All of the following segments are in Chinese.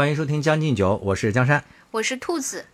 欢迎收听《将进酒》，我是江山。我是兔子。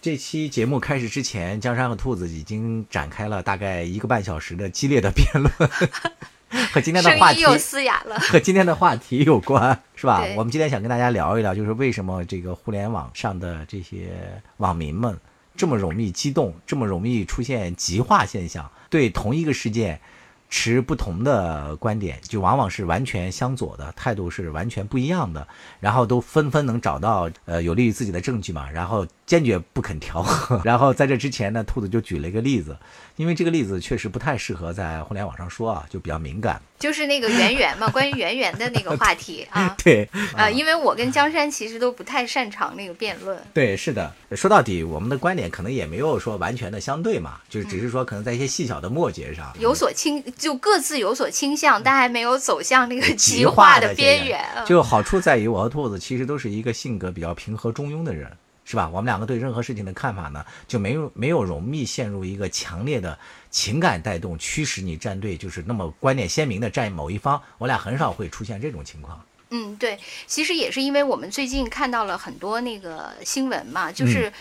这期节目开始之前，江山和兔子已经展开了大概一个半小时的激烈的辩论，和今天的话题嘶哑了。和今天的话题有关，是吧？我们今天想跟大家聊一聊，就是为什么这个互联网上的这些网民们这么容易激动，这么容易出现极化现象，对同一个事件持不同的观点，就往往是完全相左的，态度是完全不一样的，然后都纷纷能找到呃有利于自己的证据嘛，然后坚决不肯调和。然后在这之前呢，兔子就举了一个例子，因为这个例子确实不太适合在互联网上说啊，就比较敏感。就是那个圆圆嘛，关于圆圆的那个话题啊。对，呃，因为我跟江山其实都不太擅长那个辩论。对，是的。说到底，我们的观点可能也没有说完全的相对嘛，就是只是说可能在一些细小的末节上有所倾，就各自有所倾向，但还没有走向那个极极化的边缘。嗯就好处在于我和兔子其实都是一个性格比较平和中庸的人，是吧？我们两个对任何事情的看法呢，就没有没有容易陷入一个强烈的情感带动驱使你站队，就是那么观点鲜明的站某一方。我俩很少会出现这种情况。嗯，对，其实也是因为我们最近看到了很多那个新闻嘛，嗯就是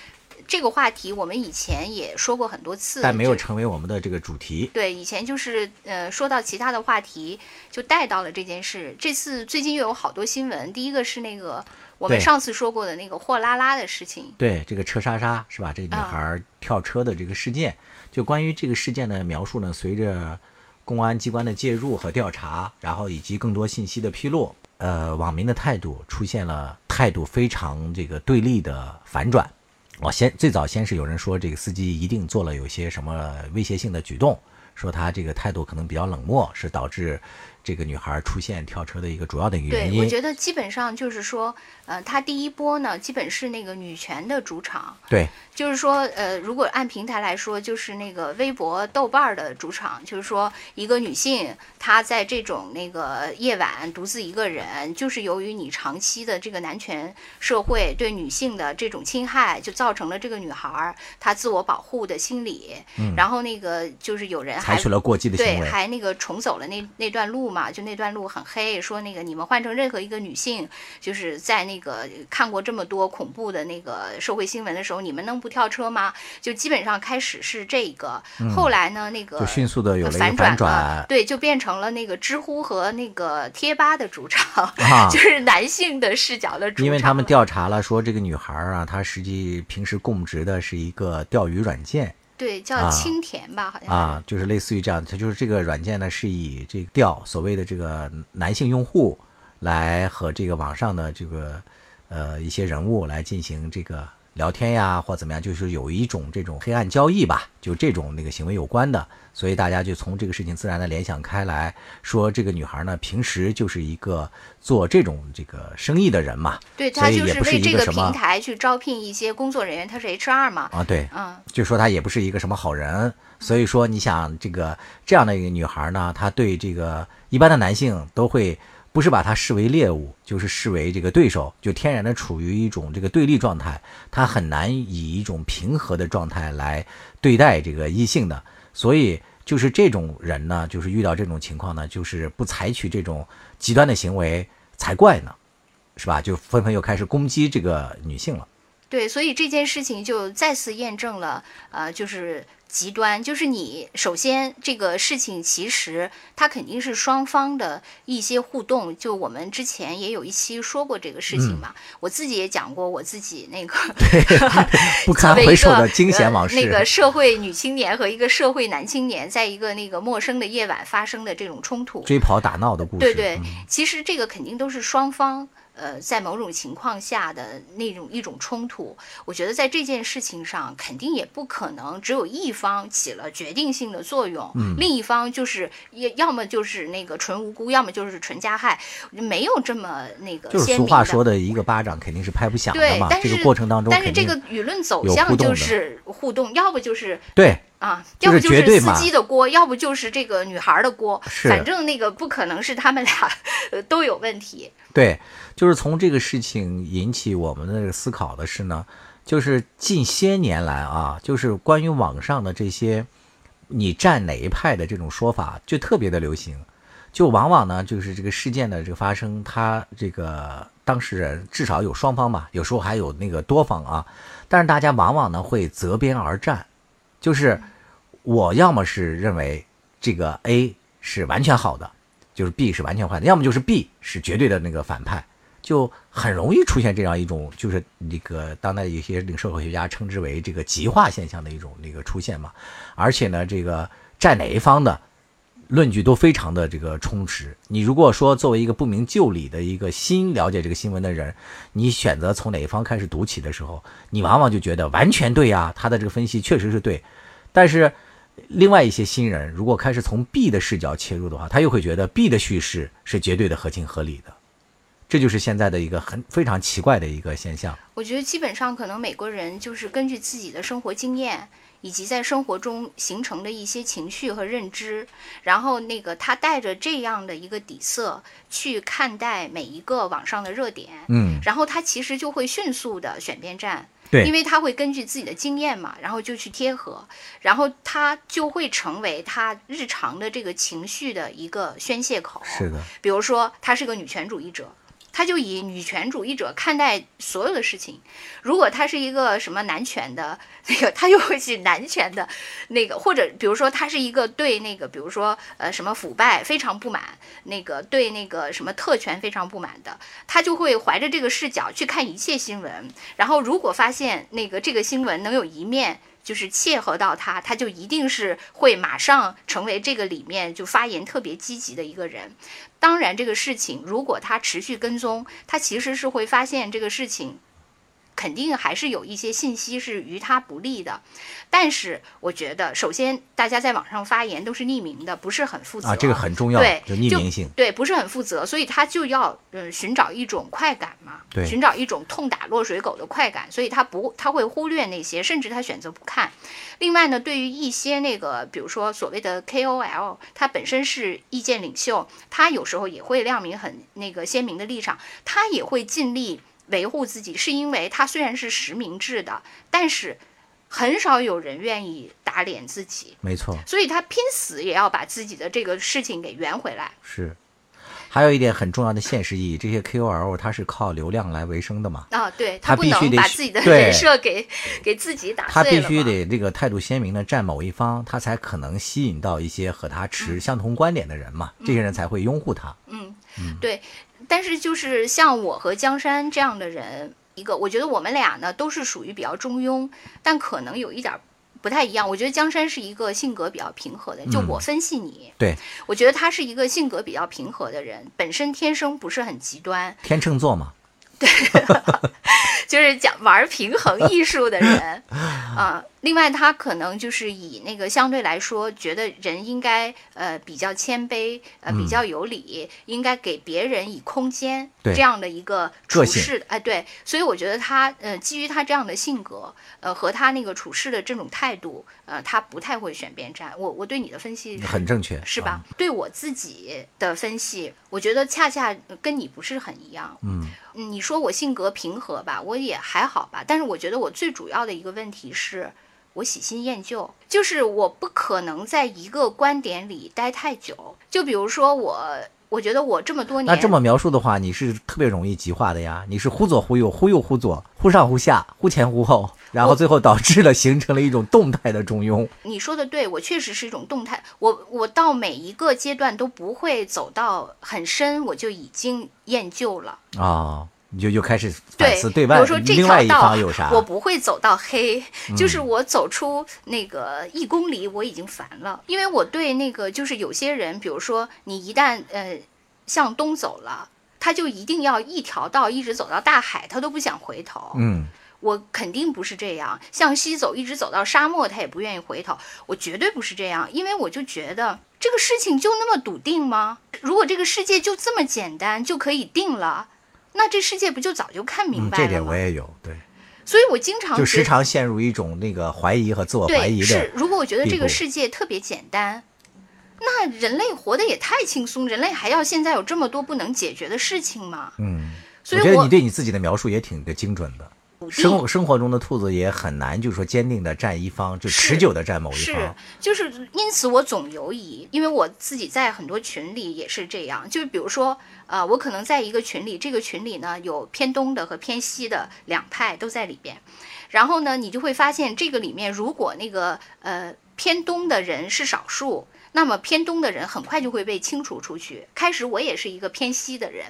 这个话题，我们以前也说过很多次，但没有成为我们的这个主题。对，以前就是呃说到其他的话题，就带到了这件事。这次最近又有好多新闻，第一个是那个我们上次说过的那个货拉拉的事情，对这个车莎莎是吧？这个女啊孩儿跳车的这个事件，就关于这个事件的描述呢，随着公安机关的介入和调查，然后以及更多信息的披露，呃，网民的态度出现了态度非常这个对立的反转。我先最早先是有人说这个司机一定做了有些什么威胁性的举动，说他这个态度可能比较冷漠，是导致这个女孩出现跳车的一个主要的一个对原，因。我觉得基本上就是说，呃，她第一波呢，基本是那个女权的主场，对就是说，呃，如果按平台来说，就是那个微博、豆瓣儿的主场，就是说一个女性她在这种那个夜晚独自一个人，就是由于你长期的这个男权社会对女性的这种侵害，就造成了这个女孩儿她自我保护的心理，嗯然后那个就是有人还采取了过激的行对，为。还那个重走了那那段路嘛，就那段路很黑，说那个你们换成任何一个女性，就是在那个看过这么多恐怖的那个社会新闻的时候，你们能不跳车吗？就基本上开始是这个，后来呢，那个嗯就迅速的有了反反转了，对，就变成了那个知乎和那个贴吧的主场，啊 就是男性的视角的主场，因为他们调查了，说这个女孩儿啊，她实际平时供职的是一个钓鱼软件对叫啊。青田吧，好像。啊，就是类似于这样，它就是这个软件呢是以这个调所谓的这个男性用户来和这个网上的这个呃一些人物来进行这个聊天呀或怎么样，就是有一种这种黑暗交易吧，就这种那个行为有关的，所以大家就从这个事情自然的联想开来，说这个女孩呢平时就是一个做这种这个生意的人嘛，对她就是为这个一个什么平台去招聘一些工作人员，她是 HR 嘛，啊对，嗯。就说她也不是一个什么好人，所以说你想这个这样的一个女孩呢，她对这个一般的男性都会不是把它视为猎物，就是视为这个对手，就天然的处于一种这个对立状态，他很难以一种平和的状态来对待这个异性的，所以就是这种人呢，就是遇到这种情况呢，就是不采取这种极端的行为才怪呢，是吧？就纷纷又开始攻击这个女性了。对，所以这件事情就再次验证了，呃，就是极端，就是你首先这个事情其实它肯定是双方的一些互动，就我们之前也有一期说过这个事情嘛，我自己也讲过我自己那个 不堪回首的惊险往事。呃。那个社会女青年和一个社会男青年在一个那个陌生的夜晚发生的这种冲突，追跑打闹的故事。对对嗯，其实这个肯定都是双方。呃，在某种情况下的那种一种冲突，我觉得在这件事情上，肯定也不可能只有一方起了决定性的作用，嗯另一方就是要要么就是那个纯无辜，要么就是纯加害，没有这么那个就是。俗话说的一个巴掌肯定是拍不响的嘛，。这对但是个过程当中但是这个舆论走向就是互动，要不就是对啊，要不就是司机的锅，要不就是这个女孩的锅，反正那个不可能是他们俩呃都有问题。对，就是从这个事情引起我们的思考的是呢，就是近些年来啊，就是关于网上的这些你站哪一派的这种说法，就特别的流行。就往往呢，就是这个事件的这个发生，他这个当事人至少有双方吧，有时候还有那个多方啊，但是大家往往呢会择边而战，就是我要么是认为这个 A 是完全好的，就是 B 是完全坏的，要么就是 B 是绝对的那个反派，就很容易出现这样一种，就是那个当代一些那个社会学家称之为这个极化现象的一种那个出现嘛，而且呢，这个站哪一方的。论据都非常的这个充实。你如果说作为一个不明就里的一个新了解这个新闻的人，你选择从哪一方开始读起的时候，你往往就觉得完全对啊，他的这个分析确实是对。但是，另外一些新人如果开始从 B 的视角切入的话，他又会觉得 B 的叙事是绝对的合情合理的。这就是现在的一个很非常奇怪的一个现象。我觉得基本上可能美国人就是根据自己的生活经验。以及在生活中形成的一些情绪和认知，然后那个他带着这样的一个底色去看待每一个网上的热点，嗯，然后他其实就会迅速的选边站，对，因为他会根据自己的经验嘛，然后就去贴合，然后他就会成为他日常的这个情绪的一个宣泄口，是的，比如说他是个女权主义者。他就以女权主义者看待所有的事情，如果他是一个什么男权的那个，他又会去男权的那个，或者比如说他是一个对那个，比如说呃什么腐败非常不满，那个对那个什么特权非常不满的，他就会怀着这个视角去看一切新闻，然后如果发现那个这个新闻能有一面。就是切合到他，他就一定是会马上成为这个里面就发言特别积极的一个人。当然，这个事情如果他持续跟踪，他其实是会发现这个事情。肯定还是有一些信息是于他不利的，但是我觉得，首先大家在网上发言都是匿名的，不是很负责啊，这个很重要，对，就匿名性，对，不是很负责，所以他就要嗯寻找一种快感嘛，对，寻找一种痛打落水狗的快感，所以他不他会忽略那些，甚至他选择不看。另外呢，对于一些那个比如说所谓的 KOL，他本身是意见领袖，他有时候也会亮明很那个鲜明的立场，他也会尽力。维护自己是因为他虽然是实名制的，但是很少有人愿意打脸自己。没错，所以他拼死也要把自己的这个事情给圆回来。是，还有一点很重要的现实意义，这些 KOL 他是靠流量来维生的嘛？啊，对，他必须得把自己的人设给给自己打他必须得这个态度鲜明的站某一方，他才可能吸引到一些和他持相同观点的人嘛，这些人才会拥护他。嗯嗯，对。但是就是像我和江山这样的人，一个我觉得我们俩呢都是属于比较中庸，但可能有一点不太一样。我觉得江山是一个性格比较平和的，就我分析你，对我觉得他是一个性格比较平和的人，本身天生不是很极端，天秤座嘛。对，就是讲玩平衡艺术的人啊。另外，他可能就是以那个相对来说，觉得人应该呃比较谦卑，呃比较有礼，应该给别人以空间这样的一个处事。哎，对，所以我觉得他呃基于他这样的性格，呃和他那个处事的这种态度，呃他不太会选边站。我我对你的分析很正确，是吧？对我自己的分析，我觉得恰恰跟你不是很一样。嗯，你说我性格平和吧，我也还好吧，但是我觉得我最主要的一个问题是。我喜新厌旧，就是我不可能在一个观点里待太久。就比如说我，我觉得我这么多年，那这么描述的话，你是特别容易极化的呀。你是忽左忽右，忽右忽左，忽上忽下，忽前忽后，然后最后导致了形成了一种动态的中庸。你说的对，我确实是一种动态。我我到每一个阶段都不会走到很深，我就已经厌旧了啊。你就又开始反思对外，另外一方有啥？我不会走到黑，就是我走出那个一公里，我已经烦了，因为我对那个就是有些人，比如说你一旦呃向东走了，他就一定要一条道一直走到大海，他都不想回头。嗯，我肯定不是这样，向西走一直走到沙漠，他也不愿意回头。我绝对不是这样，因为我就觉得这个事情就那么笃定吗？如果这个世界就这么简单就可以定了？那这世界不就早就看明白了吗？这点我也有，对。所以我经常就时常陷入一种那个怀疑和自我怀疑的。是，如果我觉得这个世界特别简单，那人类活得也太轻松，人类还要现在有这么多不能解决的事情吗？嗯。所以我觉得你对你自己的描述也挺的精准的。生活生活中的兔子也很难，就是说坚定的站一方，就持久的站某一方是方。，就是因此我总犹疑，因为我自己在很多群里也是这样，就是比如说，呃，我可能在一个群里，这个群里呢有偏东的和偏西的两派都在里边，然后呢，你就会发现这个里面如果那个呃偏东的人是少数。那么偏东的人很快就会被清除出去。开始我也是一个偏西的人，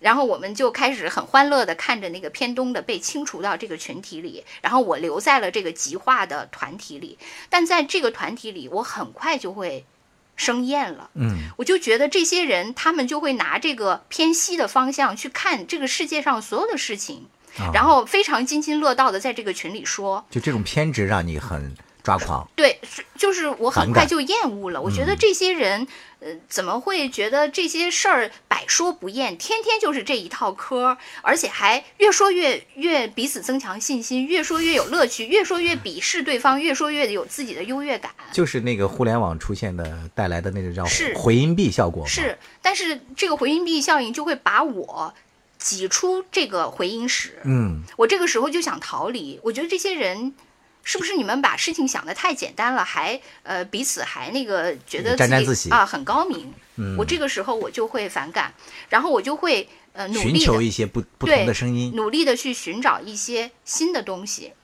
然后我们就开始很欢乐的看着那个偏东的被清除到这个群体里，然后我留在了这个极化的团体里。但在这个团体里，我很快就会生厌了。嗯，我就觉得这些人，他们就会拿这个偏西的方向去看这个世界上所有的事情，啊然后非常津津乐道的在这个群里说。就这种偏执让你很 抓狂。对，是就是我很快就厌恶了。我觉得这些人，呃，怎么会觉得这些事儿百说不厌，天天就是这一套嗑，而且还越说越越彼此增强信心，越说越有乐趣，越说越鄙视对方，越说越有自己的优越感。就是那个互联网出现的带来的那个叫是回音壁效果嘛。是，但是这个回音壁效应就会把我挤出这个回音室。嗯，我这个时候就想逃离。我觉得这些人。是不是你们把事情想得太简单了，还呃彼此还那个觉得自喜己啊很高明？嗯我这个时候我就会反感，然后我就会呃努寻求一些不不同的声音。努力的去寻找一些新的东西。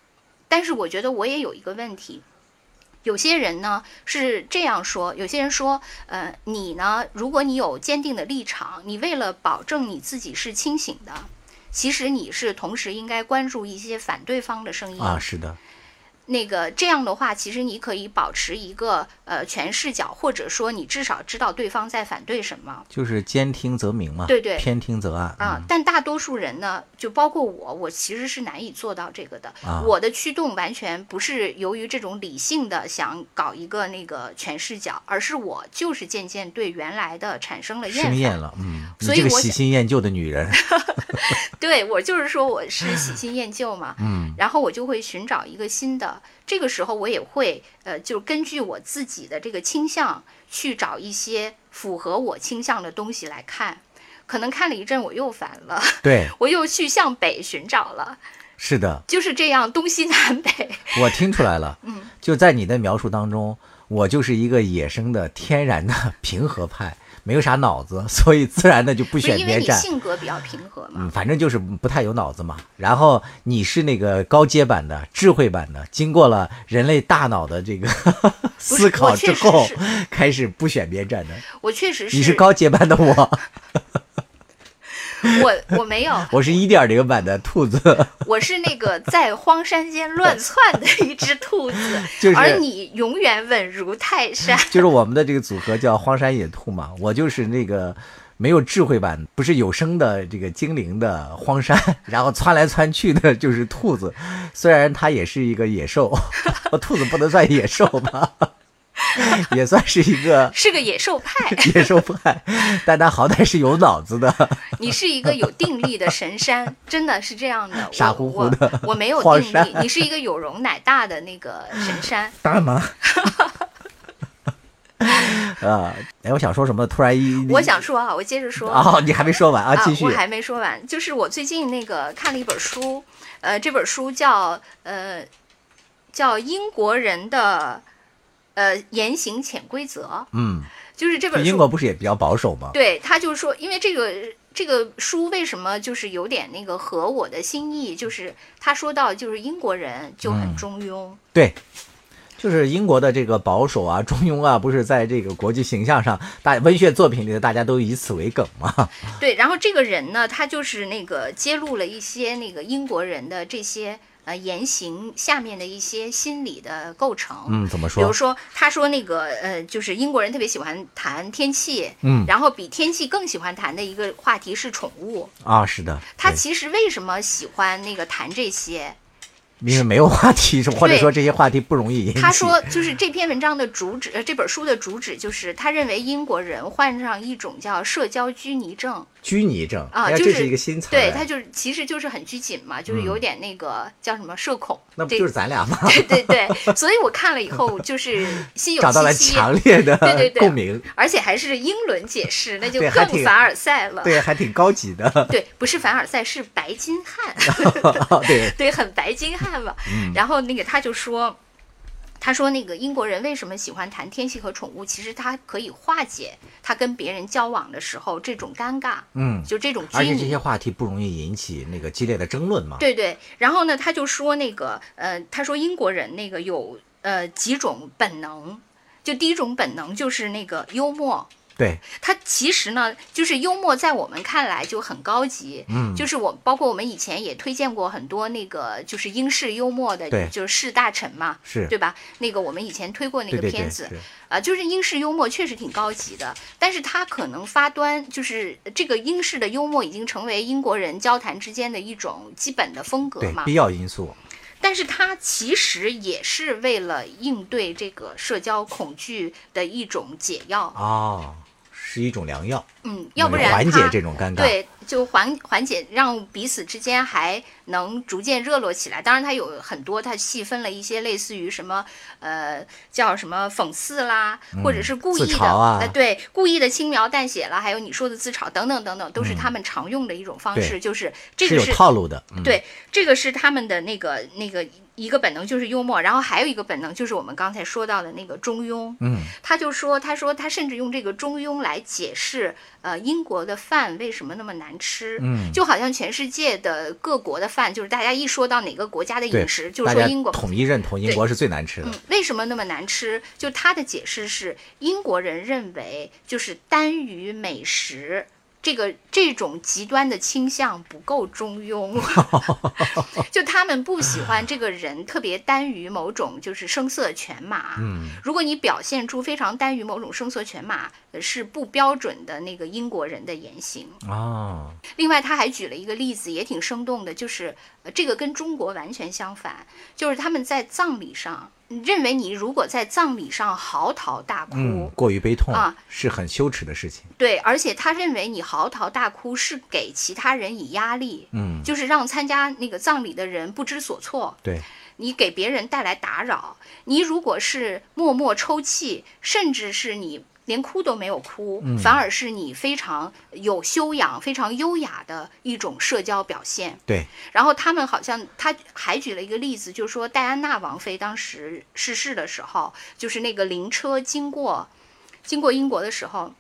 但是我觉得我也有一个问题，有些人呢是这样说，有些人说，呃，你呢，如果你有坚定的立场，你为了保证你自己是清醒的，其实你是同时应该关注一些反对方的声音啊，是的，那个这样的话，其实你可以保持一个呃全视角，或者说你至少知道对方在反对什么。就是兼听则明嘛，对对偏听则暗啊，嗯但大多数人呢，就包括我，我其实是难以做到这个的。啊我的驱动完全不是由于这种理性的想搞一个那个全视角，而是我就是渐渐对原来的产生了厌烦。生厌了，嗯，所以我想喜新厌旧的女人，对我就是说我是喜新厌旧嘛，嗯，然后我就会寻找一个新的。这个时候我也会呃，就根据我自己的这个倾向去找一些符合我倾向的东西来看。可能看了一阵我又烦了，对，我又去向北寻找了。是的，就是这样，东西南北。我听出来了，嗯，就在你的描述当中，我就是一个野生的、天然的 平和派，没有啥脑子，所以自然的就不选边站。性格比较平和嘛？嗯，反正就是不太有脑子嘛。然后你是那个高阶版的、智慧版的，经过了人类大脑的这个 思考之后，开始不选边站的。我确实是，你是高阶版的我，我我没有，我是一点零版的兔子。我是那个在荒山间乱窜的一只兔子，就是而你永远稳如泰山。就是我们的这个组合叫荒山野兔嘛，我就是那个没有智慧版，不是有声的这个精灵的荒山，然后窜来窜去的就是兔子，虽然它也是一个野兽，兔子不能算野兽吧，也算是一个是个野兽派，野兽派，但他好歹是有脑子的，你是一个有定力的神山，真的是这样的。傻乎乎的我我没有定力，你是一个有容乃大的那个神山。大吗？啊，哎，我想说什么？突然一，我想说啊，我接着说。哦，你还没说完啊，继续我。还没说完，就是我最近那个看了一本书，呃，这本书叫呃叫英国人的呃言行潜规则，嗯，就是这本书英国不是也比较保守吗？对他就是说，因为这个这个书为什么就是有点那个合我的心意，就是他说到就是英国人就很嗯中庸，对，就是英国的这个保守啊、中庸啊，不是在这个国际形象上，大文学作品里的大家都以此为梗嘛？对，然后这个人呢，他就是那个揭露了一些那个英国人的这些呃言行下面的一些心理的构成。嗯，怎么说？比如说，他说那个呃，就是英国人特别喜欢谈天气，嗯然后比天气更喜欢谈的一个话题是宠物。啊，是的，他其实为什么喜欢那个谈这些？因为没有话题，或者说这些话题不容易引起。他说，就是这篇文章的主旨，呃，这本书的主旨就是他认为英国人患上一种叫社交拘泥症。拘泥症啊，这是一个新词对，哎他就是其实就是很拘谨嘛，就是有点那个叫什么社恐，这那不就是咱俩吗？对对对，所以我看了以后就是心有 找到了戚戚，强烈的 对对对共鸣，而且还是英伦解释，那就更凡尔赛了。对，还挺高级的。对不是凡尔赛，是白金汉。对，对，很白金汉嘛。嗯然后那个他就说，他说那个英国人为什么喜欢谈天气和宠物？其实他可以化解他跟别人交往的时候这种尴尬，嗯，就这种而且这些。话题不容易引起那个激烈的争论嘛。对对，然后呢，他就说那个呃，他说英国人那个有呃几种本能，就第一种本能就是那个幽默。对，它其实呢，就是幽默，在我们看来就很高级。嗯就是我包括我们以前也推荐过很多那个就是英式幽默的对，就是士大臣嘛，是对吧？那个我们以前推过那个片子是啊、就是英式幽默确实挺高级的，但是它可能发端就是这个英式的幽默已经成为英国人交谈之间的一种基本的风格嘛。必要因素。但是它其实也是为了应对这个社交恐惧的一种解药。哦，是一种良药，嗯，要不然缓解这种尴尬。对，就缓缓解，让彼此之间还能逐渐热络起来。当然，它有很多，它细分了一些类似于什么呃叫什么讽刺啦，或者是故意的，呃对，故意的轻描淡写啦，还有你说的自嘲等等等等，都是他们常用的一种方式。对就是这是有个是套路的。嗯、对，这个是他们的那个那个一个本能，就是幽默，然后还有一个本能就是我们刚才说到的那个中庸。嗯，他就说，他说他甚至用这个中庸来解释，呃，英国的饭为什么那么难吃。嗯就好像全世界的各国的饭，就是大家一说到哪个国家的饮食，就说英国。统一认同英国是最难吃的嗯。，为什么那么难吃？就他的解释是，英国人认为就是单于美食。这个这种极端的倾向不够中庸，就他们不喜欢这个人特别单于某种就是声色犬马。嗯，如果你表现出非常单于某种声色犬马，呃是不标准的那个英国人的言行。哦，另外，他还举了一个例子，也挺生动的，就是呃，这个跟中国完全相反，就是他们在葬礼上认为你如果在葬礼上嚎啕大哭，嗯，过于悲痛啊是很羞耻的事情。对，而且他认为你嚎啕大哭是给其他人以压力，嗯，就是让参加那个葬礼的人不知所措。对，你给别人带来打扰。你如果是默默抽泣，甚至是你连哭都没有哭，嗯反而是你非常有修养、非常优雅的一种社交表现。对，然后他们好像他还举了一个例子，就是说戴安娜王妃当时逝世的时候，就是那个灵车经过经过英国的时候。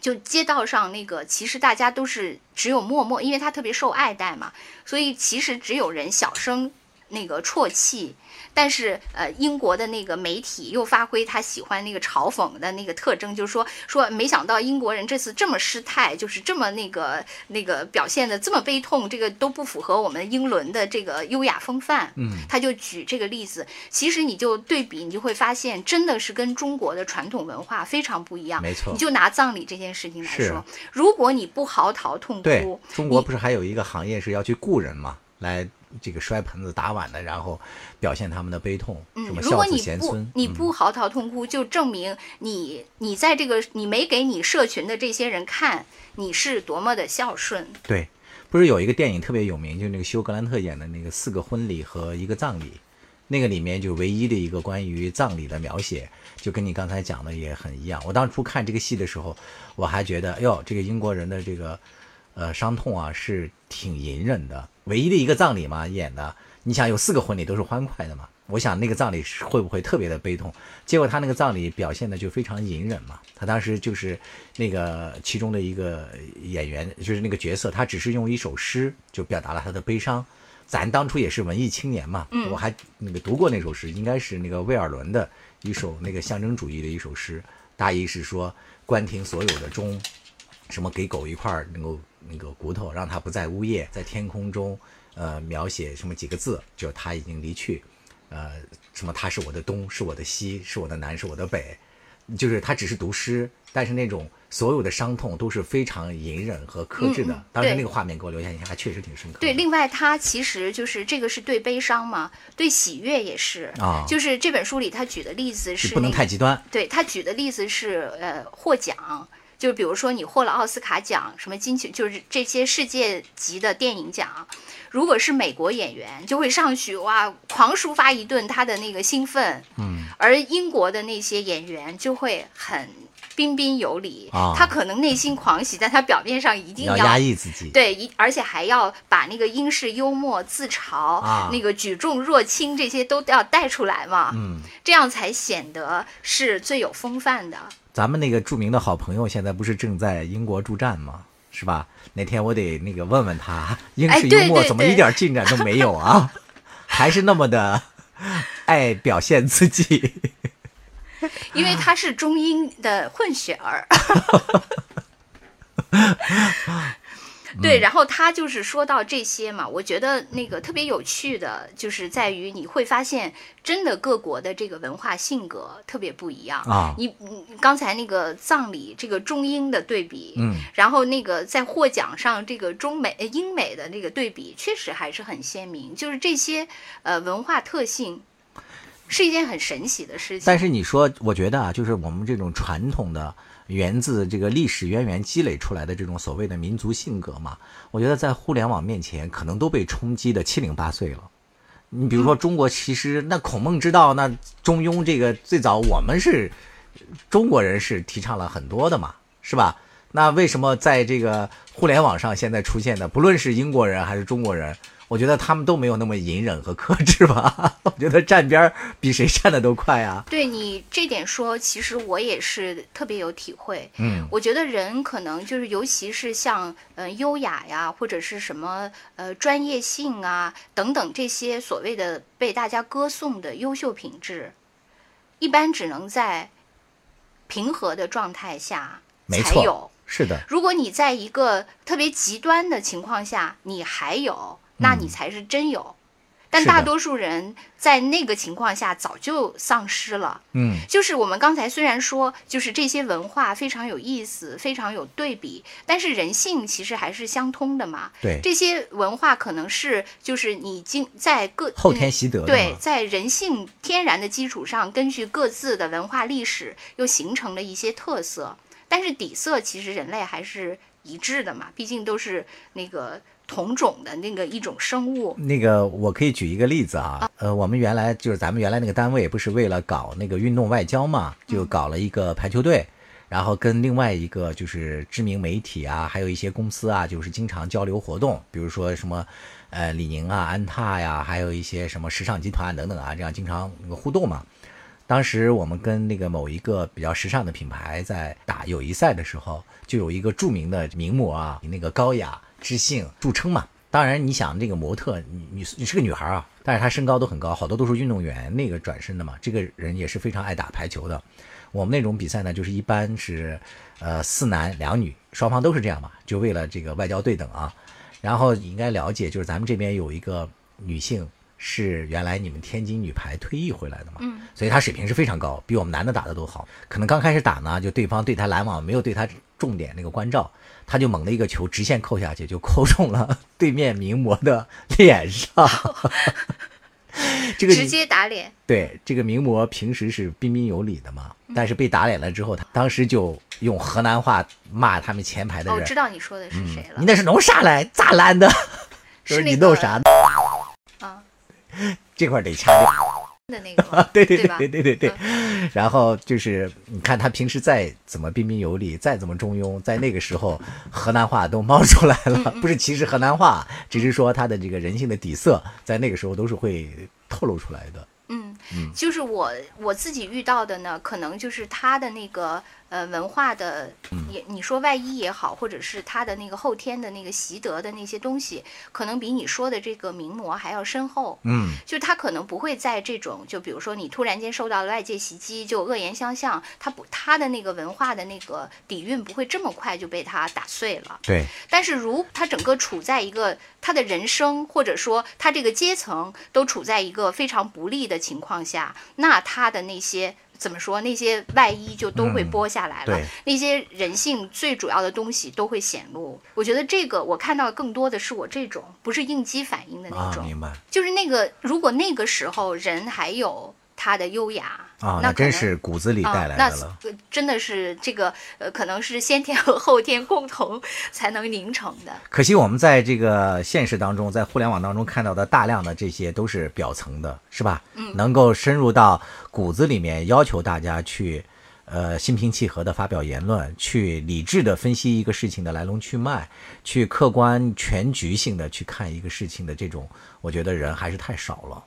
就街道上那个，其实大家都是只有默默，因为她特别受爱戴嘛，所以其实只有人小声那个啜泣。但是呃，英国的那个媒体又发挥他喜欢那个嘲讽的那个特征，就是说说没想到英国人这次这么失态，就是这么那个那个表现的这么悲痛，这个都不符合我们英伦的这个优雅风范。嗯，他就举这个例子，其实你就对比，你就会发现真的是跟中国的传统文化非常不一样。没错你就拿葬礼这件事情来说，如果你不嚎啕痛对哭，，中国不是还有一个行业是要去雇人吗，来这个摔盆子打碗的，然后表现他们的悲痛，什嗯，么孝子如果你不贤孙。嗯你不嚎啕痛哭，就证明你你在这个你没给你社群的这些人看你是多么的孝顺。对，不是有一个电影特别有名，就那个休格兰特演的那个《四个婚礼和一个葬礼》，那个里面就唯一的一个关于葬礼的描写，就跟你刚才讲的也很一样。我当初看这个戏的时候，我还觉得，哎呦，这个英国人的这个呃伤痛啊是挺隐忍的。唯一的一个葬礼嘛演的，你想有四个婚礼都是欢快的嘛，我想那个葬礼会不会特别的悲痛？结果他那个葬礼表现的就非常隐忍嘛。他当时就是那个其中的一个演员，就是那个角色，他只是用一首诗就表达了他的悲伤。咱当初也是文艺青年嘛，嗯我还那个读过那首诗，应该是那个魏尔伦的一首那个象征主义的一首诗，大意是说关停所有的钟，什么给狗一块儿那个那个骨头，让他不再呜咽，在天空中，呃，描写什么几个字，就他已经离去，呃，什么他是我的东，是我的西，是我的南，是我的北，就是他只是读诗，但是那种所有的伤痛都是非常隐忍和克制的。当时那个画面给我留下印象还确实挺深刻的。对，另外他其实就是这个是对悲伤嘛，对喜悦也是。啊就是这本书里他举的例子是是不能太极端。对他举的例子是呃获奖，就比如说你获了奥斯卡奖，什么金球，就是这些世界级的电影奖，如果是美国演员，就会上去哇狂抒发一顿他的那个兴奋，嗯，而英国的那些演员就会很彬彬有礼，啊他可能内心狂喜，但他表面上一定要压抑自己。对，一而且还要把那个英式幽默、自嘲、啊那个举重若轻这些都要带出来嘛，嗯，这样才显得是最有风范的。咱们那个著名的好朋友现在不是正在英国助战吗？是吧？哪天我得那个问问他，英哎式幽默怎么一点进展都没有啊？还是那么的爱表现自己。因为他是中英的混血儿。对，然后他就是说到这些嘛，我觉得那个特别有趣的，就是在于你会发现，真的各国的这个文化性格特别不一样啊你你刚才那个葬礼这个中英的对比，嗯，然后那个在获奖上这个中美呃英美的那个对比，确实还是很鲜明，就是这些呃文化特性。是一件很神奇的事情，但是你说，我觉得啊，就是我们这种传统的源自这个历史渊源积累出来的这种所谓的民族性格嘛，我觉得在互联网面前可能都被冲击的七零八碎了。你比如说中国，其实那孔孟之道，那中庸这个最早我们是中国人是提倡了很多的嘛，是吧？那为什么在这个互联网上现在出现的，不论是英国人还是中国人，我觉得他们都没有那么隐忍和克制吧？我觉得站边儿比谁站的都快啊！对你这点说，其实我也是特别有体会。嗯我觉得人可能就是，尤其是像呃优雅呀，或者是什么呃专业性啊等等这些所谓的被大家歌颂的优秀品质，一般只能在平和的状态下才有。是的，如果你在一个特别极端的情况下，你还有，那你才是真有。但大多数人在那个情况下早就丧失了。嗯，就是我们刚才虽然说，就是这些文化非常有意思，非常有对比，但是人性其实还是相通的嘛。对，这些文化可能是就是你经在各后天习得的对，在人性天然的基础上，根据各自的文化历史又形成了一些特色，但是底色其实人类还是一致的嘛，毕竟都是那个同种的那个一种生物。那个我可以举一个例子啊，呃，我们原来就是咱们原来那个单位不是为了搞那个运动外交嘛，就搞了一个排球队，然后跟另外一个就是知名媒体啊，还有一些公司啊，就是经常交流活动，比如说什么呃李宁啊、安踏呀，还有一些什么时尚集团等等啊，这样经常那个互动嘛。当时我们跟那个某一个比较时尚的品牌在打友谊赛的时候，就有一个著名的名模啊，那个高雅知性著称嘛。当然，你想这个模特，你你你是个女孩啊，但是她身高都很高，好多都是运动员那个转身的嘛。这个人也是非常爱打排球的。我们那种比赛呢，就是一般是呃四男两女，双方都是这样嘛，就为了这个外交对等啊。然后你应该了解，就是咱们这边有一个女性是原来你们天津女排退役回来的嘛，嗯，所以她水平是非常高，比我们男的打的都好。可能刚开始打呢，就对方对她拦网没有对她重点那个关照，他就猛的一个球直线扣下去，就扣中了 对面名模的脸上。这个直接打脸，对这个名模平时是彬彬有礼的嘛，但是被打脸了之后，他当时就用河南话骂他们前排的哦，我。知道你说的是谁了你。那是弄啥来？咋烂的？就是你弄啥？啊这块得掐掉。的那个 吗对对对对对对对。然后就是你看他平时再怎么彬彬有礼，再怎么中庸，在那个时候河南话都冒出来嗯了，不是歧视河南话，只是说他的这个人性的底色，在那个时候都是会透露出来的。嗯，就是我我自己遇到的呢，可能就是他的那个呃文化的，也你说外衣也好，或者是他的那个后天的那个习得的那些东西，可能比你说的这个名模还要深厚。嗯，就他可能不会在这种，就比如说你突然间受到了外界袭击，就恶言相向，他不他的那个文化的那个底蕴不会这么快就被他打碎了。对，但是如他整个处在一个他的人生，或者说他这个阶层都处在一个非常不利的情况下，那他的那些怎么说，那些外衣就都会嗯剥下来了，对那些人性最主要的东西都会显露。我觉得这个我看到更多的是我这种不是应激反应的那啊，种，明白。就是那个如果那个时候人还有。他的优雅啊，那真是骨子里带来的了。那真的是这个呃，可能是先天和后天共同才能凝成的。可惜我们在这个现实当中，在互联网当中看到的大量的这些都是表层的，是吧？嗯，能够深入到骨子里面，要求大家去。呃，心平气和的发表言论，去理智的分析一个事情的来龙去脉，去客观全局性的去看一个事情的这种，我觉得人还是太少了。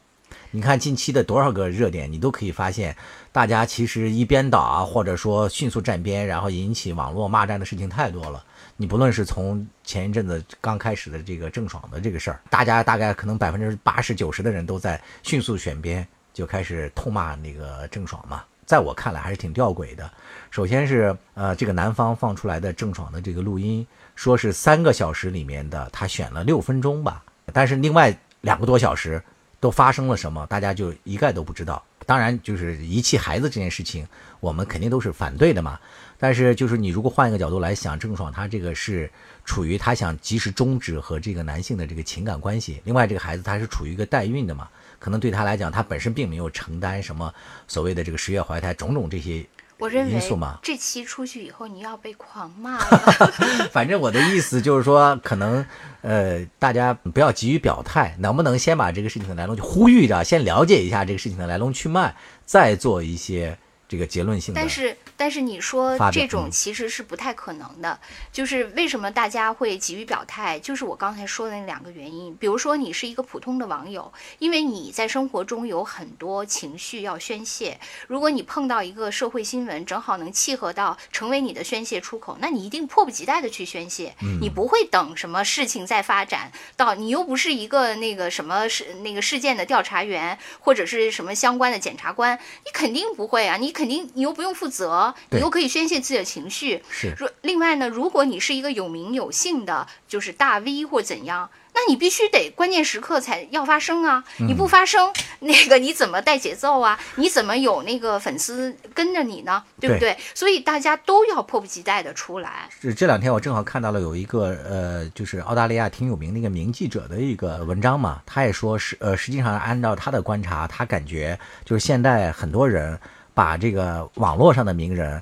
你看近期的多少个热点，你都可以发现，大家其实一边倒啊，或者说迅速站边，然后引起网络骂战的事情太多了。你不论是从前一阵子刚开始的这个郑爽的这个事儿，大家大概可能百分之八十九十的人都在迅速选边，就开始痛骂那个郑爽嘛。在我看来还是挺吊诡的。首先是呃，这个男方放出来的郑爽的这个录音，说是三个小时里面的他选了六分钟吧，但是另外两个多小时都发生了什么，大家就一概都不知道。当然，就是遗弃孩子这件事情，我们肯定都是反对的嘛。但是就是你如果换一个角度来想，郑爽她这个是处于她想及时终止和这个男性的这个情感关系，另外这个孩子他是处于一个代孕的嘛。可能对他来讲，他本身并没有承担什么所谓的这个十月怀胎种种这些因素嘛。这期出去以后，你要被狂骂。反正我的意思就是说，可能呃，大家不要急于表态，能不能先把这个事情的来龙去呼吁着，先了解一下这个事情的来龙去脉，再做一些。这个结论性的，但是但是你说这种其实是不太可能的，就是为什么大家会急于表态？就是我刚才说的那两个原因。比如说你是一个普通的网友，因为你在生活中有很多情绪要宣泄，如果你碰到一个社会新闻，正好能契合到成为你的宣泄出口，那你一定迫不及待的去宣泄，你不会等什么事情再发展到，你又不是一个那个什么事那个事件的调查员或者是什么相关的检察官，你肯定不会啊，你。肯定你又不用负责，你又可以宣泄自己的情绪。是。另外呢，如果你是一个有名有姓的，就是大 V 或怎样。那你必须得关键时刻才要发声啊！你不发声，那个你怎么带节奏啊？你怎么有那个粉丝跟着你呢？对不对？所以大家都要迫不及待的出来。是这两天我正好看到了有一个呃，就是澳大利亚挺有名的一个名记者的一个文章嘛，他也说是呃，实际上按照他的观察，他感觉就是现在很多人把这个网络上的名人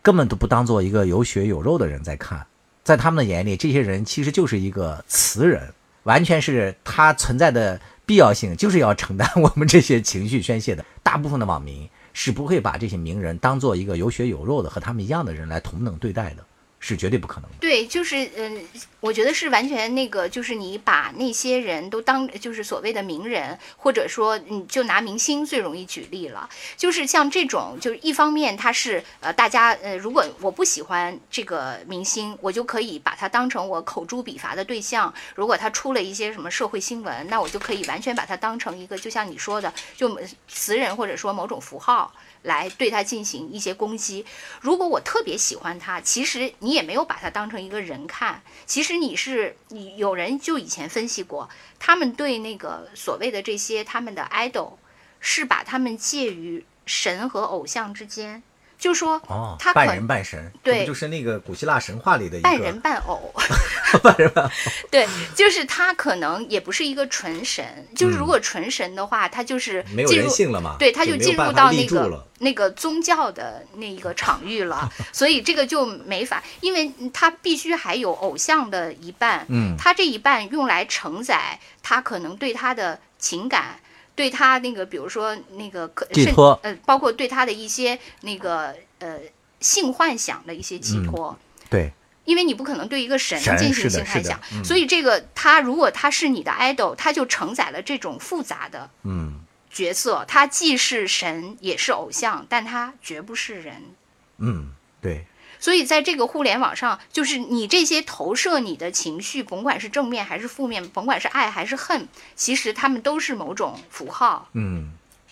根本都不当做一个有血有肉的人在看，在他们的眼里，这些人其实就是一个词人。完全是他存在的必要性，就是要承担 我们这些情绪宣泄的。大部分的网民是不会把这些名人当做一个有血有肉的和他们一样的人来同等对待的。是绝对不可能的。对，就是嗯，我觉得是完全那个，就是你把那些人都当就是所谓的名人，或者说你就拿明星最容易举例了。就是像这种，就是一方面他是呃，大家呃，如果我不喜欢这个明星，我就可以把他当成我口诛笔伐的对象。如果他出了一些什么社会新闻，那我就可以完全把他当成一个，就像你说的，就词人或者说某种符号。来对他进行一些攻击。如果我特别喜欢他，其实你也没有把他当成一个人看。其实你是你有人就以前分析过，他们对那个所谓的这些他们的 idol，是把他们介于神和偶像之间。就说哦，他半人半神，对，就是那个古希腊神话里的一个半人半偶，半人半偶，对，就是他可能也不是一个纯神，就是如果纯神的话，他就是没有人性了嘛，对，他就进入到那个那个宗教的那一个场域了，所以这个就没法，因为他必须还有偶像的一半，嗯，他这一半用来承载他可能对他的情感。对他那个，比如说那个可寄托，呃，包括对他的一些那个呃性幻想的一些寄托，对，因为你不可能对一个神进行性幻想，所以这个他如果他是你的 idol，他就承载了这种复杂的嗯角色，他既是神也是偶像，但他绝不是人，嗯，对。所以，在这个互联网上，就是你这些投射你的情绪，甭管是正面还是负面，甭管是爱还是恨，其实他们都是某种符号。嗯，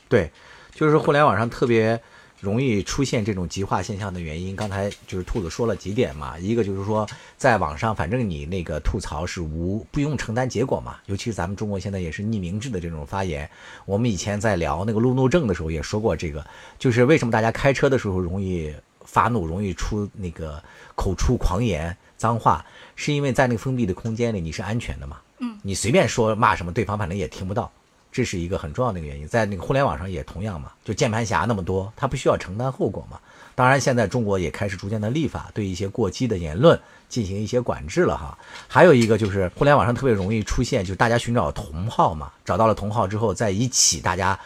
对，就是互联网上特别容易出现这种极化现象的原因。刚才就是兔子说了几点嘛，一个就是说，在网上，反正你那个吐槽是无不用承担结果嘛，尤其是咱们中国现在也是匿名制的这种发言。我们以前在聊那个路怒症的时候也说过这个，就是为什么大家开车的时候容易。发怒容易出那个口出狂言脏话，是因为在那个封闭的空间里你是安全的嘛？嗯，你随便说骂什么，对方反正也听不到。这是一个很重要的一个原因。在那个互联网上也同样嘛，就键盘侠那么多，他不需要承担后果嘛。当然，现在中国也开始逐渐的立法，对一些过激的言论进行一些管制了哈。还有一个就是互联网上特别容易出现，就是大家寻找同号嘛，找到了同号之后，在一起大家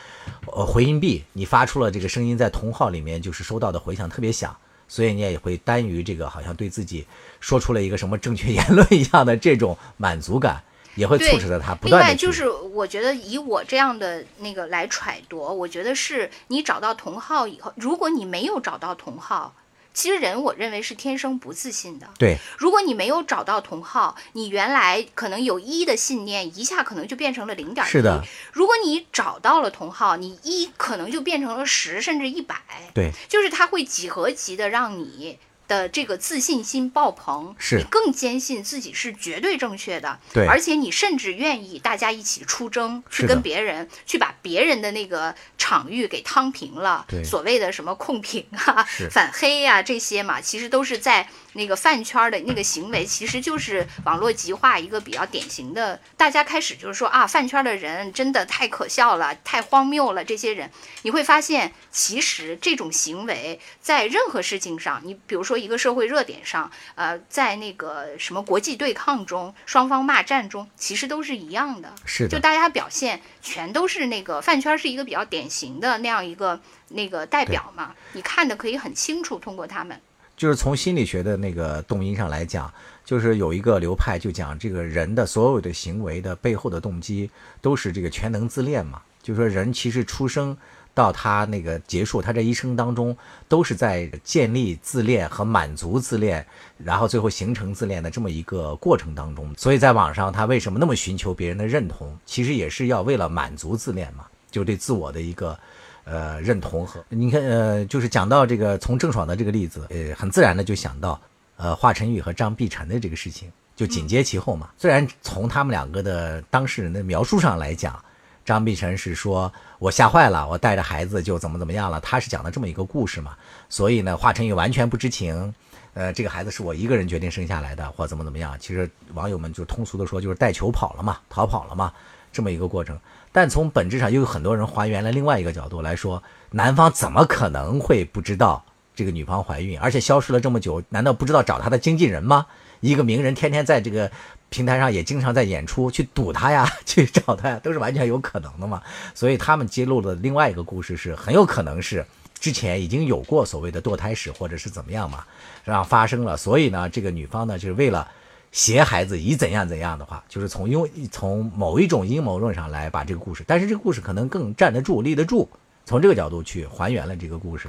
呃回音壁，你发出了这个声音，在同号里面就是收到的回响特别响，所以你也会耽于这个好像对自己说出了一个什么正确言论一样的这种满足感。也会促使着他不断另外，就是我觉得以我这样的那个来揣度，我觉得是你找到同号以后，如果你没有找到同号，其实人我认为是天生不自信的。对，如果你没有找到同号，你原来可能有一的信念，一下可能就变成了零点一。是的。如果你找到了同号，你一可能就变成了十，甚至一百。对，就是它会几何级的让你。的这个自信心爆棚，是。你更坚信自己是绝对正确的，对，而且你甚至愿意大家一起出征，去跟别人去把别人的那个场域给趟平了，对，所谓的什么控评啊、反黑呀这些嘛，其实都是在。那个饭圈的那个行为，其实就是网络极化一个比较典型的。大家开始就是说啊，饭圈的人真的太可笑了，太荒谬了。这些人，你会发现，其实这种行为在任何事情上，你比如说一个社会热点上，呃，在那个什么国际对抗中，双方骂战中，其实都是一样的。是的。就大家表现全都是那个饭圈是一个比较典型的那样一个那个代表嘛？你看的可以很清楚，通过他们。就是从心理学的那个动因上来讲，就是有一个流派就讲这个人的所有的行为的背后的动机都是这个全能自恋嘛。就是说人其实出生到他那个结束，他这一生当中都是在建立自恋和满足自恋，然后最后形成自恋的这么一个过程当中。所以在网上他为什么那么寻求别人的认同，其实也是要为了满足自恋嘛，就对自我的一个。呃，认同和你看，呃，就是讲到这个从郑爽的这个例子，呃，很自然的就想到，呃，华晨宇和张碧晨的这个事情，就紧接其后嘛。虽然从他们两个的当事人的描述上来讲，张碧晨是说我吓坏了，我带着孩子就怎么怎么样了，他是讲的这么一个故事嘛。所以呢，华晨宇完全不知情，呃，这个孩子是我一个人决定生下来的，或怎么怎么样。其实网友们就通俗的说，就是带球跑了嘛，逃跑了嘛，这么一个过程。但从本质上，又有很多人还原了另外一个角度来说，男方怎么可能会不知道这个女方怀孕，而且消失了这么久，难道不知道找他的经纪人吗？一个名人天天在这个平台上也经常在演出，去堵他呀，去找他呀，都是完全有可能的嘛。所以他们揭露的另外一个故事是，很有可能是之前已经有过所谓的堕胎史，或者是怎么样嘛，让发生了。所以呢，这个女方呢，就是为了。挟孩子以怎样怎样的话，就是从因为从某一种阴谋论上来把这个故事，但是这个故事可能更站得住、立得住，从这个角度去还原了这个故事。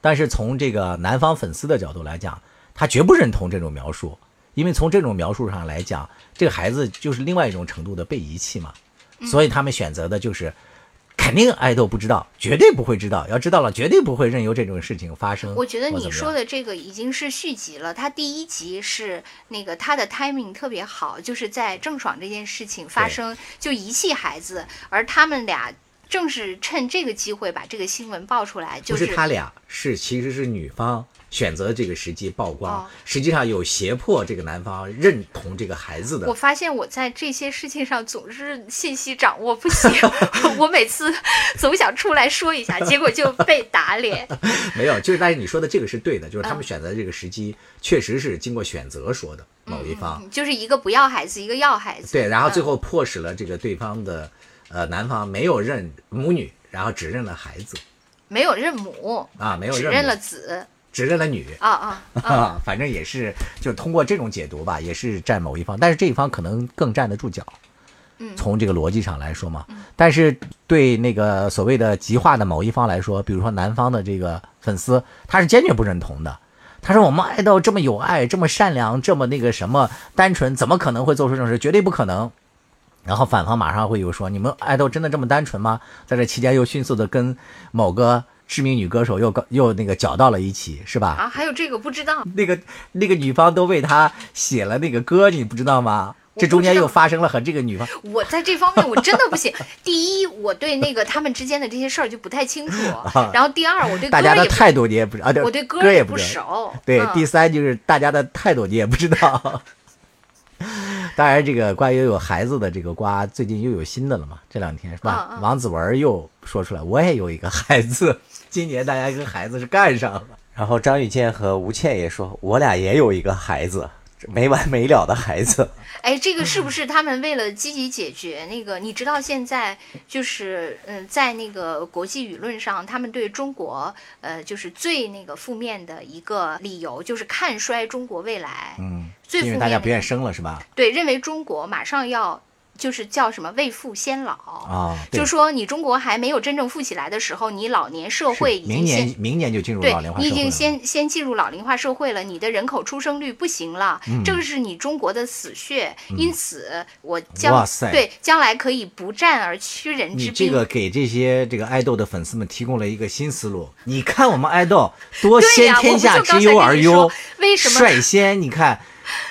但是从这个南方粉丝的角度来讲，他绝不认同这种描述，因为从这种描述上来讲，这个孩子就是另外一种程度的被遗弃嘛，所以他们选择的就是。肯定爱豆不知道，绝对不会知道。要知道了，绝对不会任由这种事情发生。我觉得你说的这个已经是续集了。他第一集是那个他的 timing 特别好，就是在郑爽这件事情发生就遗弃孩子，而他们俩正是趁这个机会把这个新闻爆出来。就是他俩是其实是女方。选择这个时机曝光，实际上有胁迫这个男方认同这个孩子的。我发现我在这些事情上总是信息掌握不行，我每次总想出来说一下，结果就被打脸。没有，就是但是你说的这个是对的，就是他们选择这个时机确实是经过选择说的某一方，就是一个不要孩子，一个要孩子。对，然后最后迫使了这个对方的呃男方没有认母女，然后只认了孩子，没有认母啊，没有认了子。只认了女啊啊 啊！反正也是，就通过这种解读吧，也是站某一方，但是这一方可能更站得住脚。嗯，从这个逻辑上来说嘛。但是对那个所谓的极化的某一方来说，比如说男方的这个粉丝，他是坚决不认同的。他说：“我们爱豆这么有爱，这么善良，这么那个什么单纯，怎么可能会做出这种事？绝对不可能。”然后反方马上会有说：“你们爱豆真的这么单纯吗？”在这期间又迅速的跟某个。知名女歌手又搞又那个搅到了一起，是吧？啊，还有这个不知道。那个那个女方都为他写了那个歌，你不知道吗？这中间又发生了和这个女方。我在这方面我真的不行。第一，我对那个他们之间的这些事儿就不太清楚。然后第二，我对大家的态度你也不啊，我对歌也不熟。对，第三就是大家的态度你也不知道。当然，这个关于有孩子的这个瓜，最近又有新的了嘛？这两天是吧？王子文又说出来，我也有一个孩子，今年大家跟孩子是干上了。然后张雨健和吴倩也说，我俩也有一个孩子，没完没了的孩子。哎，这个是不是他们为了积极解决那个？你知道现在就是嗯，在那个国际舆论上，他们对中国呃，就是最那个负面的一个理由，就是看衰中国未来。嗯，最负因为面的大家不愿生了是吧？对，认为中国马上要就是叫什么未富先老。啊，就是说，你中国还没有真正富起来的时候，你老年社会已明经先年明年就进入对老龄化你已经先先进入老龄化社会了，你的人口出生率不行了，嗯这个是你中国的死穴，因此我哇将塞对将来可以不战而屈人之兵。你这个给这些这个爱豆的粉丝们提供了一个新思路。你看我们爱豆多先天下之忧而忧，为什么率先？你看，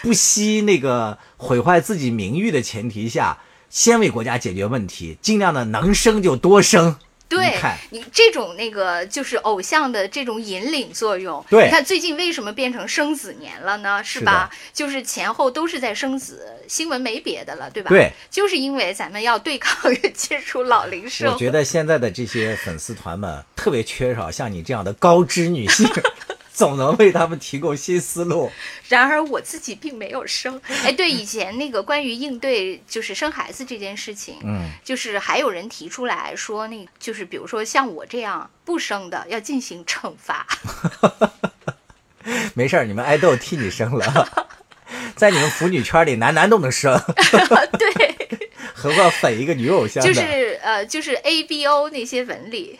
不惜那个毁坏自己名誉的前提下，先为国家解决问题，尽量的能生就多生。对你看你这种那个就是偶像的这种引领作用，对你看最近为什么变成生子年了呢？是是吧？就是前后都是在生子，新闻没别的了，对吧？对，就是因为咱们要对抗 接触老龄社会。我觉得现在的这些粉丝团们特别缺少像你这样的高知女性，总能为他们提供新思路。然而我自己并没有生。哎，对，以前那个关于应对就是生孩子这件事情，嗯，就是还有人提出来说，那就是比如说像我这样不生的要进行惩罚。没事儿，你们爱豆替你生了，在你们腐女圈里，男男都能生，对，何况粉一个女偶像。就是呃，就是 A B O 那些纹理，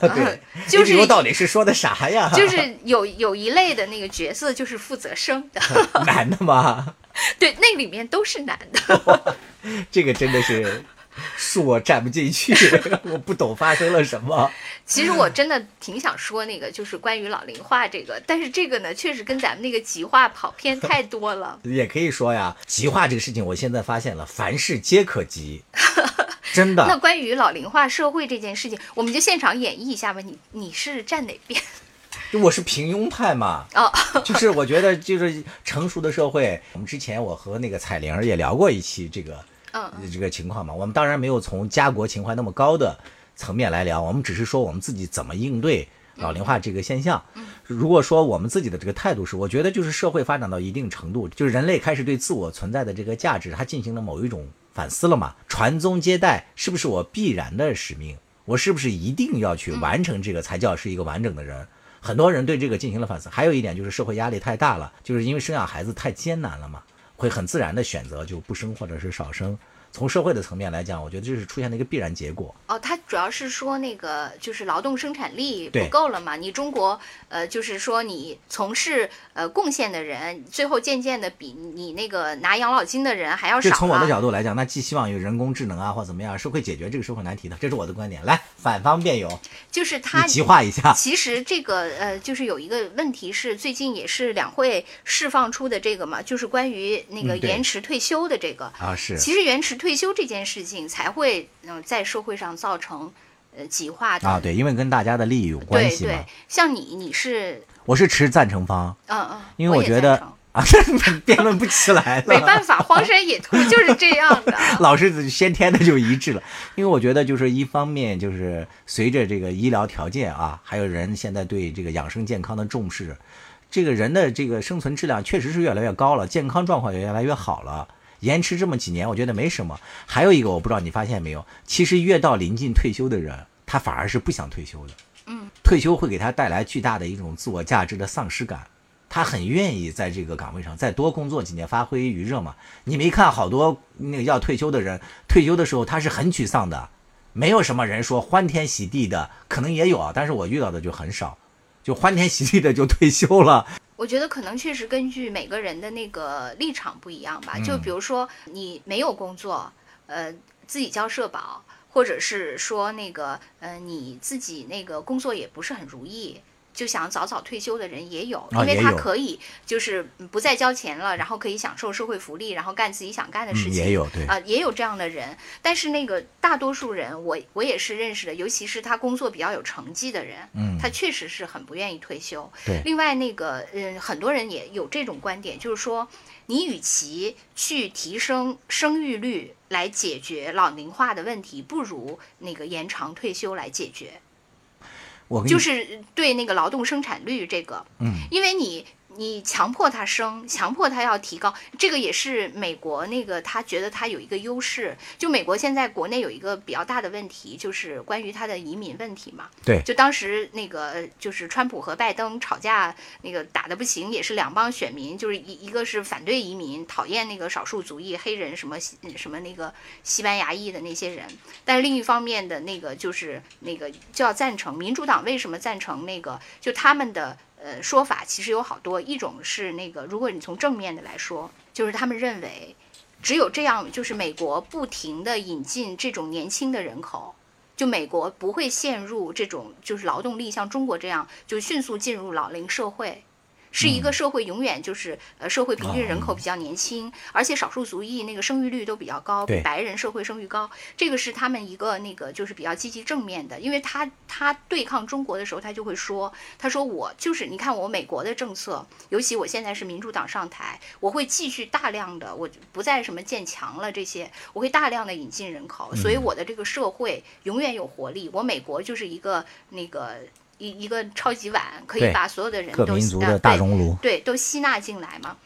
对，就是到底是说的啥呀？就是有有一类的那个角色就是负责生的，男的吗？对，那里面都是男的。这个真的是恕我站不进去，我不懂发生了什么。其实我真的挺想说那个，就是关于老龄化这个，但是这个呢，确实跟咱们那个极化跑偏太多了。也可以说呀，极化这个事情，我现在发现了，凡事皆可极，真的。那关于老龄化社会这件事情，我们就现场演绎一下吧。你你是站哪边？我是平庸派嘛，哦，就是我觉得就是成熟的社会，我们之前我和那个彩玲儿也聊过一期这个嗯，这个情况嘛。我们当然没有从家国情怀那么高的层面来聊，我们只是说我们自己怎么应对老龄化这个现象。如果说我们自己的这个态度是，我觉得就是社会发展到一定程度，就是人类开始对自我存在的这个价值，它进行了某一种反思了嘛。传宗接代是不是我必然的使命？我是不是一定要去完成这个才叫是一个完整的人？很多人对这个进行了反思。还有一点就是社会压力太大了，就是因为生养孩子太艰难了嘛，会很自然的选择就不生或者是少生。从社会的层面来讲，我觉得这是出现的一个必然结果。哦，他主要是说那个就是劳动生产力不够了嘛。你中国呃，就是说你从事呃贡献的人，最后渐渐的比你那个拿养老金的人还要少从我的角度来讲，那寄希望于人工智能啊或怎么样是会解决这个社会难题的，这是我的观点。来，反方辩友，就是他极化一下。其实这个呃，就是有一个问题是，最近也是两会释放出的这个嘛，就是关于那个延迟退休的这个。啊，是其实延迟退休这件事情才会嗯、呃在社会上造成呃极化的。啊，对，因为跟大家的利益有关对系嘛对。，像你你是我是持赞成方，嗯嗯，因为我我觉得啊，这 辩论不起来了。没办法，荒山野兔就是这样的。老是先天的就一致了，因为我觉得就是一方面就是随着这个医疗条件啊，还有人现在对这个养生健康的重视，这个人的这个生存质量确实是越来越高了，健康状况也越来越好了。延迟这么几年，我觉得没什么。还有一个我不知道你发现没有，其实越到临近退休的人，他反而是不想退休的。嗯，退休会给他带来巨大的一种自我价值的丧失感。他很愿意在这个岗位上再多工作几年，发挥余热嘛。你没看好多那个要退休的人，退休的时候他是很沮丧的，没有什么人说欢天喜地的，可能也有啊，但是我遇到的就很少，就欢天喜地的就退休了。我觉得可能确实根据每个人的那个立场不一样吧。就比如说你没有工作，呃，自己交社保，或者是说那个呃你自己那个工作也不是很如意。就想早早退休的人也有，啊因为他可以就是不再交钱了，然后可以享受社会福利，然后干自己想干的事嗯，情。也有对啊、也有这样的人，但是那个大多数人，我我也是认识的，尤其是他工作比较有成绩的人，嗯他确实是很不愿意退休。对另外那个，嗯，很多人也有这种观点，就是说，你与其去提升生育率来解决老龄化的问题，不如那个延长退休来解决。我就是对那个劳动生产率这个，嗯，因为你你强迫他升，强迫他要提高，这个也是美国那个他觉得他有一个优势。就美国现在国内有一个比较大的问题，就是关于他的移民问题嘛。对就当时那个就是川普和拜登吵架，那个打的不行，也是两帮选民，就是一一个是反对移民，讨厌那个少数族裔黑人什么西什么那个西班牙裔的那些人，但是另一方面的那个就是那个就要赞成民主党为什么赞成那个就他们的呃说法其实有好多，一种是那个如果你从正面的来说，就是他们认为只有这样，就是美国不停的引进这种年轻的人口。就美国不会陷入这种就是劳动力像中国这样就迅速进入老龄社会，是一个社会永远就是呃社会平均人口比较年轻，而且少数族裔那个生育率都比较高，比对。白人社会生育高，这个是他们一个那个就是比较积极正面的，因为他他对抗中国的时候，他就会说，他说我就是你看我美国的政策，尤其我现在是民主党上台，我会继续大量的，我不再什么建墙了这些，我会大量的引进人口，所以我的这个社会永远有活力。我美国就是一个那个一一个超级碗，可以把所有的人都各民族吸的大对熔炉，对，都吸纳进来嘛。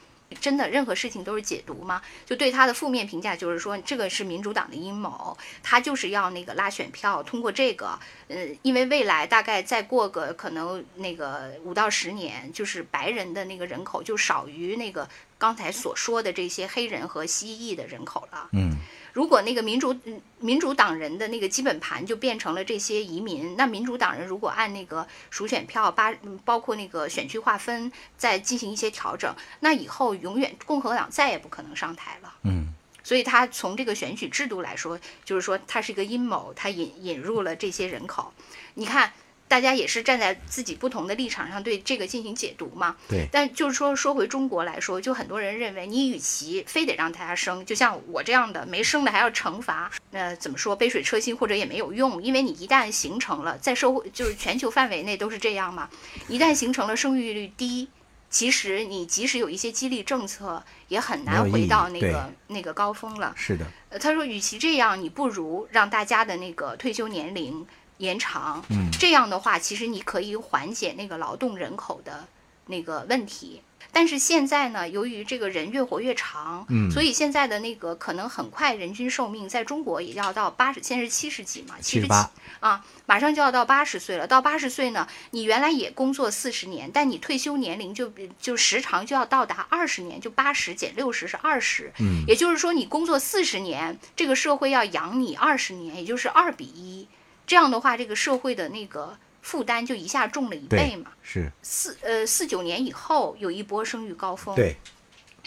真的，任何事情都是解读吗？就对他的负面评价就是说，这个是民主党的阴谋，他就是要那个拉选票，通过这个，呃，因为未来大概再过个可能那个五到十年，就是白人的那个人口就少于那个刚才所说的这些黑人和蜥蜴的人口了。嗯，如果那个民主嗯民主党人的那个基本盘就变成了这些移民，那民主党人如果按那个数选票八，嗯包括那个选区划分再进行一些调整，那以后永远共和党再也不可能上台了。嗯，所以他从这个选举制度来说，就是说它是一个阴谋，它引引入了这些人口。你看，大家也是站在自己不同的立场上对这个进行解读嘛。对但就是说，说回中国来说，就很多人认为，你与其非得让大家生，就像我这样的没生的还要惩罚，那怎么说杯水车薪或者也没有用，因为你一旦形成了在社会就是全球范围内都是这样嘛，一旦形成了生育率低。其实你即使有一些激励政策，也很难回到那个那个高峰了。是的，呃，他说，与其这样，你不如让大家的那个退休年龄延长。嗯，这样的话，其实你可以缓解那个劳动人口的那个问题。但是现在呢，由于这个人越活越长，嗯所以现在的那个可能很快人均寿命在中国也要到八十，现在是七十几嘛，七十78七啊，马上就要到八十岁了。到八十岁呢，你原来也工作四十年，但你退休年龄就就时长就要到达二十年，就八十减六十是二十，嗯，也就是说，你工作四十年，这个社会要养你二十年，也就是二比一。这样的话，这个社会的那个负担就一下重了一倍嘛。是，四呃四九年以后有一波生育高峰，，对，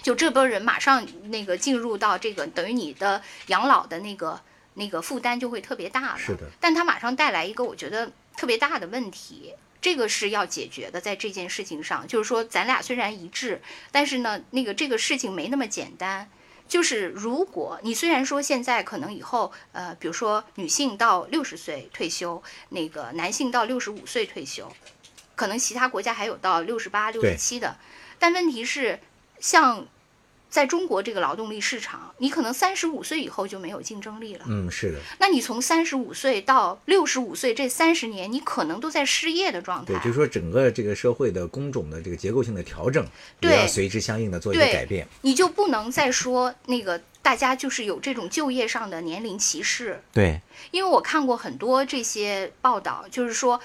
就这波人马上那个进入到这个等于你的养老的那个那个负担就会特别大了。是的，但它马上带来一个我觉得特别大的问题。这个是要解决的，在这件事情上，就是说，咱俩虽然一致，但是呢，那个这个事情没那么简单。就是如果你虽然说现在可能以后，呃，比如说女性到六十岁退休，那个男性到六十五岁退休，可能其他国家还有到六十八、六十七的，但问题是，像在中国这个劳动力市场，你可能三十五岁以后就没有竞争力了。嗯，是的，那你从三十五岁到六十五岁这三十年，你可能都在失业的状态。对，就是说整个这个社会的工种的这个结构性的调整，也对要随之相应的做一个改变。你就不能再说那个大家就是有这种就业上的年龄歧视，对，因为我看过很多这些报道，就是说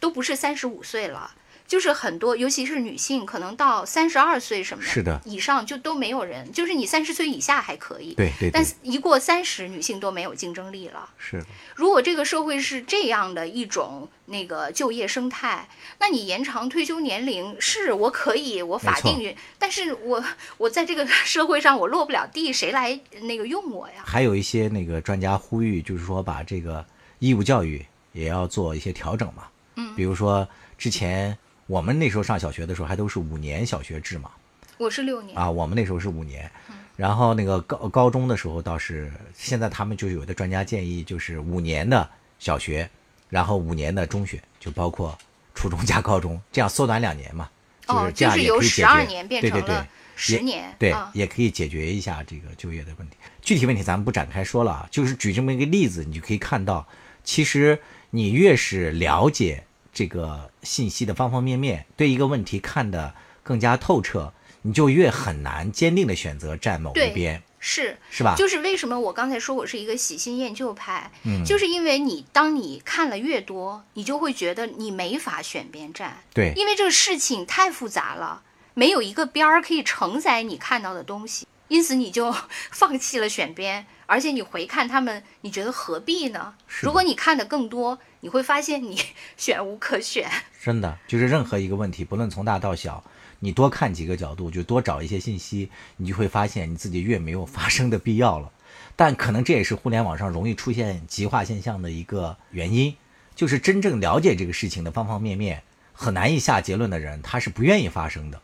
都不是三十五岁了。就是很多，尤其是女性，可能到三十二岁什么是的以上就都没有人，就是你三十岁以下还可以，对对对，但是一过三十，女性都没有竞争力了。是，如果这个社会是这样的一种那个就业生态，那你延长退休年龄是我可以，我法定允，但是我我在这个 社会上我落不了地，谁来那个用我呀？还有一些那个专家呼吁，就是说把这个义务教育也要做一些调整嘛。嗯比如说之前我们那时候上小学的时候还都是五年小学制嘛，我是六年，啊，我们那时候是五年，然后那个高高中的时候倒是，现在他们就有的专家建议就是五年的小学，然后五年的中学，就包括初中加高中，这样缩短两年嘛，就是这样也可以解决，12年变对对对成了10年对，啊也可以解决一下这个就业的问题。具体问题咱们不展开说了啊，就是举这么一个例子，你就可以看到，其实你越是了解这个信息的方方面面，对一个问题看得更加透彻，你就越很难坚定的选择站某一边，是。是吧？就是为什么我刚才说我是一个喜新厌旧派，嗯。就是因为你当你看了越多，你就会觉得你没法选边站，对，因为这个事情太复杂了，没有一个边儿可以承载你看到的东西，因此你就放弃了选边，而且你回看他们，你觉得何必呢？是如果你看的更多，你会发现你 选无可选。真的就是任何一个问题，不论从大到小，你多看几个角度，就多找一些信息，你就会发现你自己越没有发生的必要了。但可能这也是互联网上容易出现极化现象的一个原因，就是真正了解这个事情的方方面面，很难以下结论的人，他是不愿意发生的。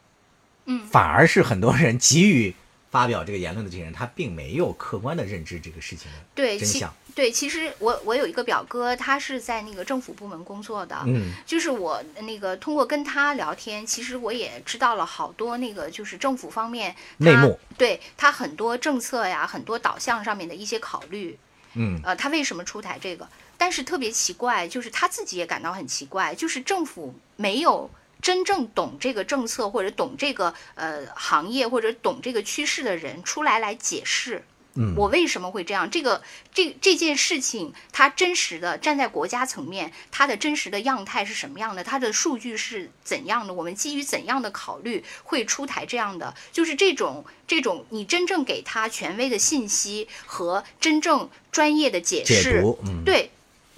嗯反而是很多人急于发表这个言论的这些人，他并没有客观的认知这个事情的真相。对，其实我我有一个表哥，他是在那个政府部门工作的，嗯，就是我那个通过跟他聊天，其实我也知道了好多那个就是政府方面他内幕，对他很多政策呀、很多导向上面的一些考虑，嗯，呃，他为什么出台这个？但是特别奇怪，就是他自己也感到很奇怪，就是政府没有真正懂这个政策或者懂这个呃行业或者懂这个趋势的人出来来解释。嗯我为什么会这样？这个这这件事情，它真实的站在国家层面，它的真实的样态是什么样的？它的数据是怎样的？我们基于怎样的考虑会出台这样的？就是这种这种，你真正给他权威的信息和真正专业的解解释，对，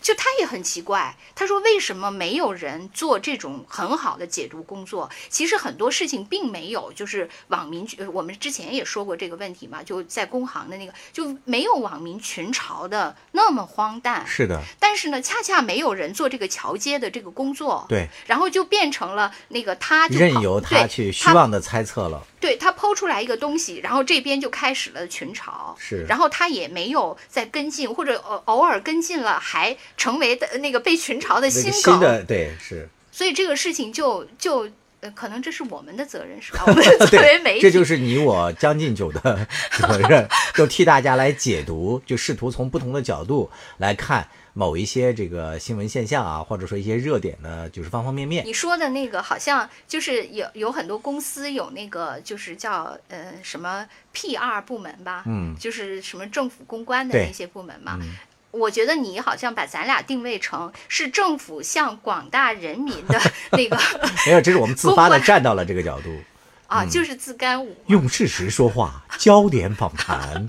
就他也很奇怪，他说为什么没有人做这种很好的解读工作？其实很多事情并没有，就是网民，呃我们之前也说过这个问题嘛，就在工行的那个就没有网民群嘲的那么荒诞。是的，但是呢，恰恰没有人做这个桥接的这个工作，对，然后就变成了那个他就跑任由他去虚他妄的猜测了。对他抛出来一个东西，然后这边就开始了群嘲，是然后他也没有再跟进，或者偶偶尔跟进了，还成为的那个被群嘲的那个，新的对是，所以这个事情就就呃，可能这是我们的责任，是吧？我们作为媒体，这就是你我将进酒的责任，就替大家来解读，就试图从不同的角度来看某一些这个新闻现象啊，或者说一些热点呢，就是方方面面。你说的那个好像就是有有很多公司有那个就是叫呃什么 PR 部门吧，嗯就是什么政府公关的那些部门嘛。嗯我觉得你好像把咱俩定位成是政府向广大人民的 那个没有，这是我们自发的站到了这个角度，啊，就是自干五。用事实说话，焦点访谈，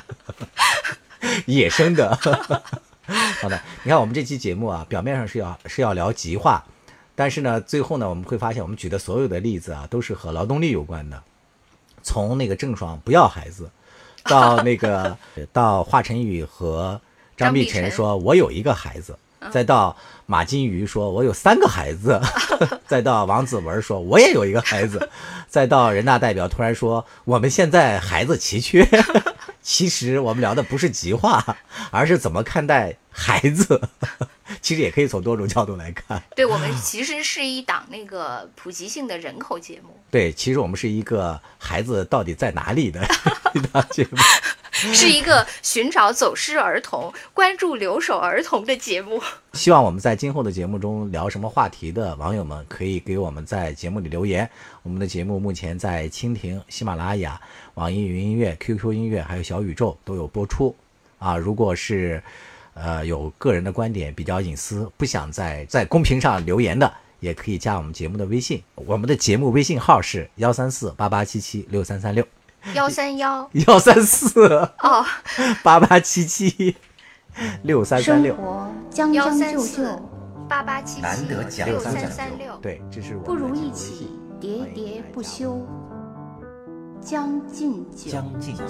野生的。好的，你看我们这期节目啊，表面上是要是要聊极化，但是呢，最后呢，我们会发现我们举的所有的例子啊，都是和劳动力有关的。从那个郑爽不要孩子，到那个到华晨宇和张碧晨晨说我有一个孩子，再到马金鱼说我有三个孩子，再到王子文说我也有一个孩子，再到人大代表突然说我们现在孩子奇缺。其实我们聊的不是极化，而是怎么看待孩子。其实也可以从多种角度来看。对我们其实是一档那个普及性的人口节目，对，其实我们是一个孩子到底在哪里的一档节目。是一个寻找走失儿童、关注留守儿童的节目。希望我们在今后的节目中聊什么话题的网友们，可以给我们在节目里留言。我们的节目目前在蜻蜓、喜马拉雅、网易云音乐、QQ 音乐还有小宇宙都有播出。啊，如果是呃有个人的观点比较隐私，不想在在公屏上留言的，也可以加我们节目的微信。我们的节目微信号是幺三四八八七七六三三六幺三幺。幺三四。哦，八八七七。六三三生六。活将将就就，八八七难七得讲。六究三三六。对，这是我不如一起信喋喋不休，将进酒。将进酒。